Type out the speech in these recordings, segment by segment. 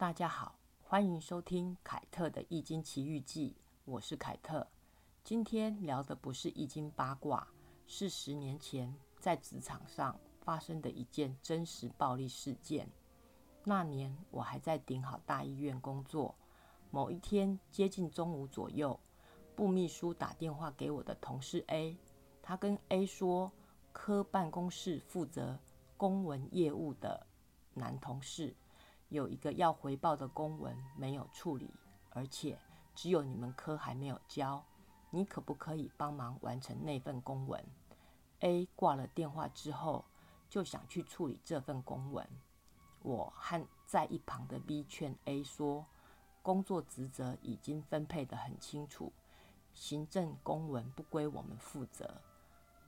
大家好，欢迎收听凯特的《易经奇遇记》，我是凯特。今天聊的不是易经八卦，是十年前在职场上发生的一件真实暴力事件。那年我还在顶好大医院工作，某一天接近中午左右，部秘书打电话给我的同事 A，他跟 A 说，科办公室负责公文业务的男同事。有一个要回报的公文没有处理，而且只有你们科还没有交，你可不可以帮忙完成那份公文？A 挂了电话之后就想去处理这份公文。我和在一旁的 B 劝 A 说，工作职责已经分配得很清楚，行政公文不归我们负责，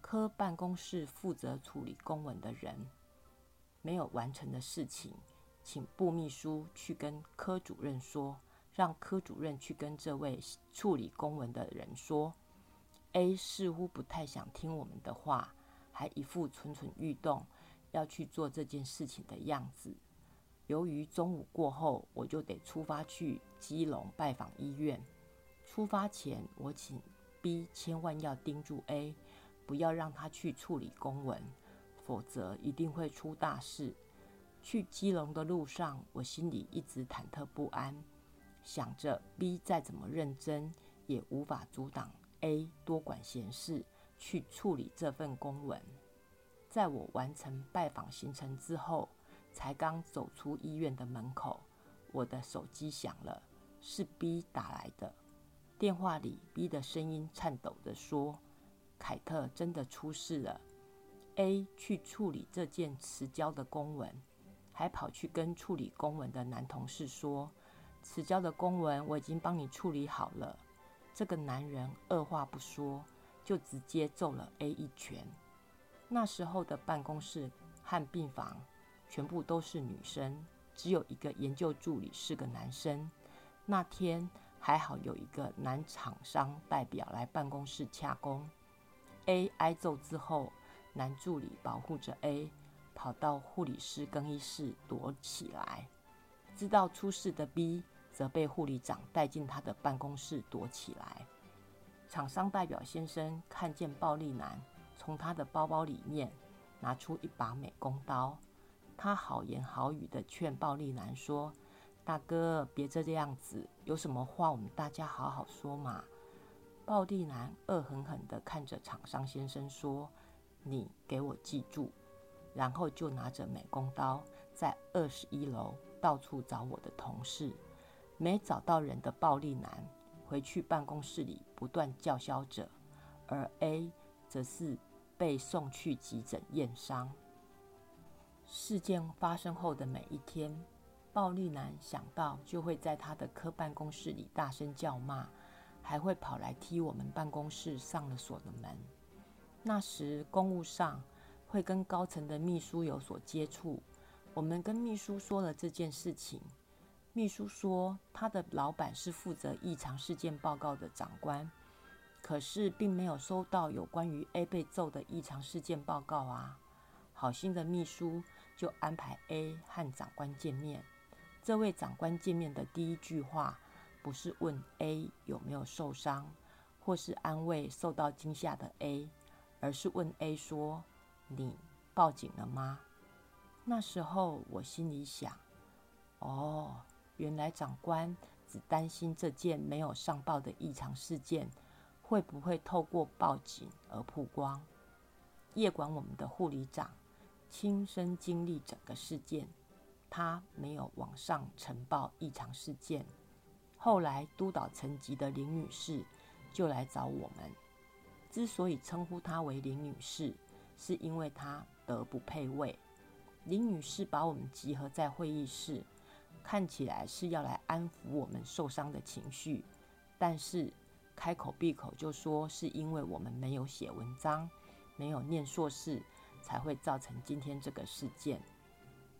科办公室负责处理公文的人没有完成的事情。请部秘书去跟科主任说，让科主任去跟这位处理公文的人说。A 似乎不太想听我们的话，还一副蠢蠢欲动要去做这件事情的样子。由于中午过后我就得出发去基隆拜访医院，出发前我请 B 千万要盯住 A，不要让他去处理公文，否则一定会出大事。去基隆的路上，我心里一直忐忑不安，想着 B 再怎么认真，也无法阻挡 A 多管闲事去处理这份公文。在我完成拜访行程之后，才刚走出医院的门口，我的手机响了，是 B 打来的。电话里 B 的声音颤抖着说：“凯特真的出事了，A 去处理这件迟交的公文。”还跑去跟处理公文的男同事说：“迟交的公文我已经帮你处理好了。”这个男人二话不说，就直接揍了 A 一拳。那时候的办公室和病房全部都是女生，只有一个研究助理是个男生。那天还好有一个男厂商代表来办公室洽工。A 挨揍之后，男助理保护着 A。跑到护理师更衣室躲起来，知道出事的 B 则被护理长带进他的办公室躲起来。厂商代表先生看见暴力男从他的包包里面拿出一把美工刀，他好言好语的劝暴力男说：“大哥，别这样子，有什么话我们大家好好说嘛。”暴力男恶狠狠地看着厂商先生说：“你给我记住。”然后就拿着美工刀，在二十一楼到处找我的同事，没找到人的暴力男回去办公室里不断叫嚣着，而 A 则是被送去急诊验伤。事件发生后的每一天，暴力男想到就会在他的科办公室里大声叫骂，还会跑来踢我们办公室上了锁的门。那时公务上。会跟高层的秘书有所接触。我们跟秘书说了这件事情，秘书说他的老板是负责异常事件报告的长官，可是并没有收到有关于 A 被揍的异常事件报告啊。好心的秘书就安排 A 和长官见面。这位长官见面的第一句话不是问 A 有没有受伤，或是安慰受到惊吓的 A，而是问 A 说。你报警了吗？那时候我心里想，哦，原来长官只担心这件没有上报的异常事件会不会透过报警而曝光。夜管我们的护理长亲身经历整个事件，他没有往上呈报异常事件。后来督导层级的林女士就来找我们，之所以称呼她为林女士。是因为他德不配位。林女士把我们集合在会议室，看起来是要来安抚我们受伤的情绪，但是开口闭口就说是因为我们没有写文章，没有念硕士，才会造成今天这个事件。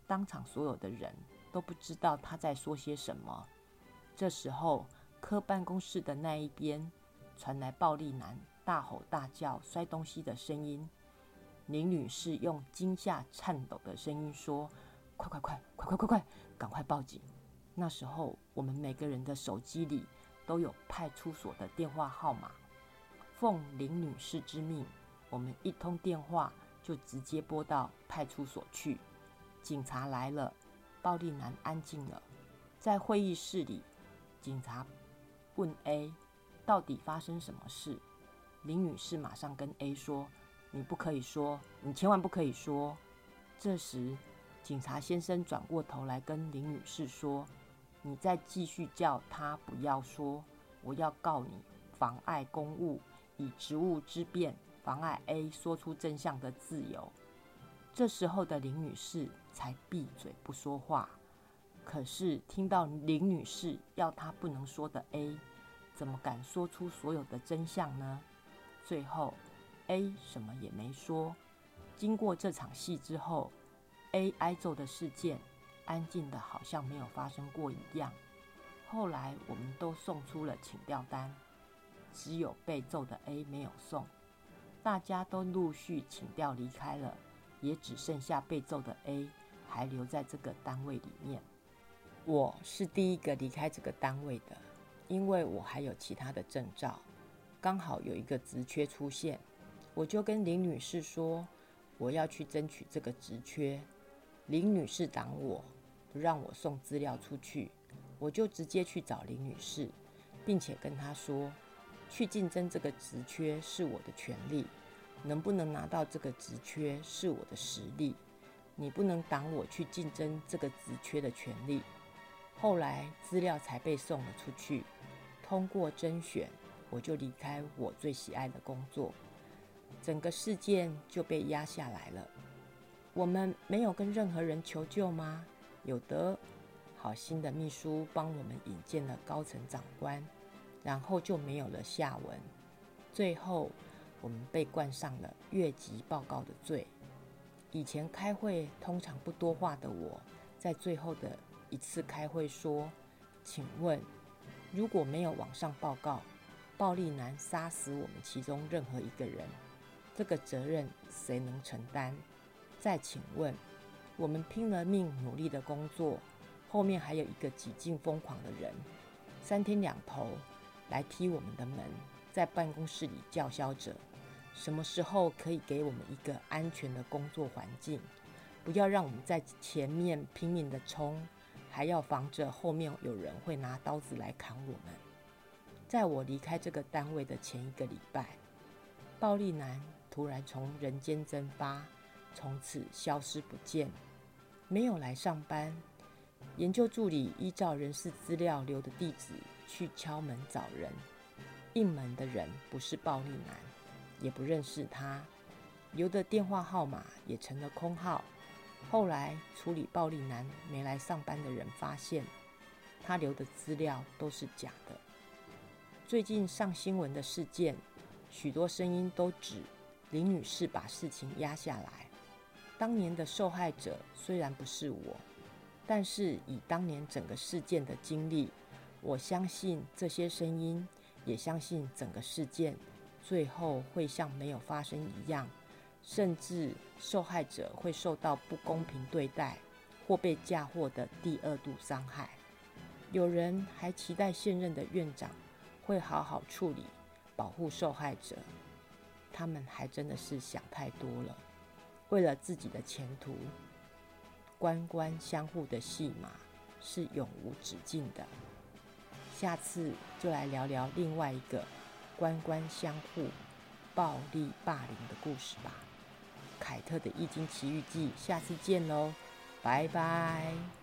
当场所有的人都不知道他在说些什么。这时候，科办公室的那一边传来暴力男大吼大叫、摔东西的声音。林女士用惊吓、颤抖的声音说：“快快快，快快快快，赶快报警！”那时候我们每个人的手机里都有派出所的电话号码。奉林女士之命，我们一通电话就直接拨到派出所去。警察来了，暴力男安静了。在会议室里，警察问 A：“ 到底发生什么事？”林女士马上跟 A 说：“你不可以说，你千万不可以说。”这时，警察先生转过头来跟林女士说：“你再继续叫他不要说，我要告你妨碍公务。”以职务之便妨碍 A 说出真相的自由，这时候的林女士才闭嘴不说话。可是听到林女士要她不能说的 A，怎么敢说出所有的真相呢？最后 A 什么也没说。经过这场戏之后，A 挨揍的事件安静的好像没有发生过一样。后来我们都送出了请调单。只有被揍的 A 没有送，大家都陆续请调离开了，也只剩下被揍的 A 还留在这个单位里面。我是第一个离开这个单位的，因为我还有其他的证照，刚好有一个职缺出现，我就跟林女士说我要去争取这个职缺。林女士挡我，不让我送资料出去，我就直接去找林女士，并且跟她说。去竞争这个职缺是我的权利，能不能拿到这个职缺是我的实力。你不能挡我去竞争这个职缺的权利。后来资料才被送了出去，通过甄选，我就离开我最喜爱的工作，整个事件就被压下来了。我们没有跟任何人求救吗？有的，好心的秘书帮我们引荐了高层长官。然后就没有了下文。最后，我们被冠上了越级报告的罪。以前开会通常不多话的我，在最后的一次开会说：“请问，如果没有往上报告，暴力男杀死我们其中任何一个人，这个责任谁能承担？再请问，我们拼了命努力的工作，后面还有一个几近疯狂的人，三天两头。”来踢我们的门，在办公室里叫嚣着：什么时候可以给我们一个安全的工作环境？不要让我们在前面拼命的冲，还要防着后面有人会拿刀子来砍我们。在我离开这个单位的前一个礼拜，暴力男突然从人间蒸发，从此消失不见，没有来上班。研究助理依照人事资料留的地址。去敲门找人，应门的人不是暴力男，也不认识他，留的电话号码也成了空号。后来处理暴力男没来上班的人发现，他留的资料都是假的。最近上新闻的事件，许多声音都指林女士把事情压下来。当年的受害者虽然不是我，但是以当年整个事件的经历。我相信这些声音，也相信整个事件最后会像没有发生一样，甚至受害者会受到不公平对待，或被嫁祸的第二度伤害。有人还期待现任的院长会好好处理，保护受害者。他们还真的是想太多了。为了自己的前途，官官相护的戏码是永无止境的。下次就来聊聊另外一个官官相护、暴力霸凌的故事吧。凯特的《易经奇遇记》，下次见喽，拜拜。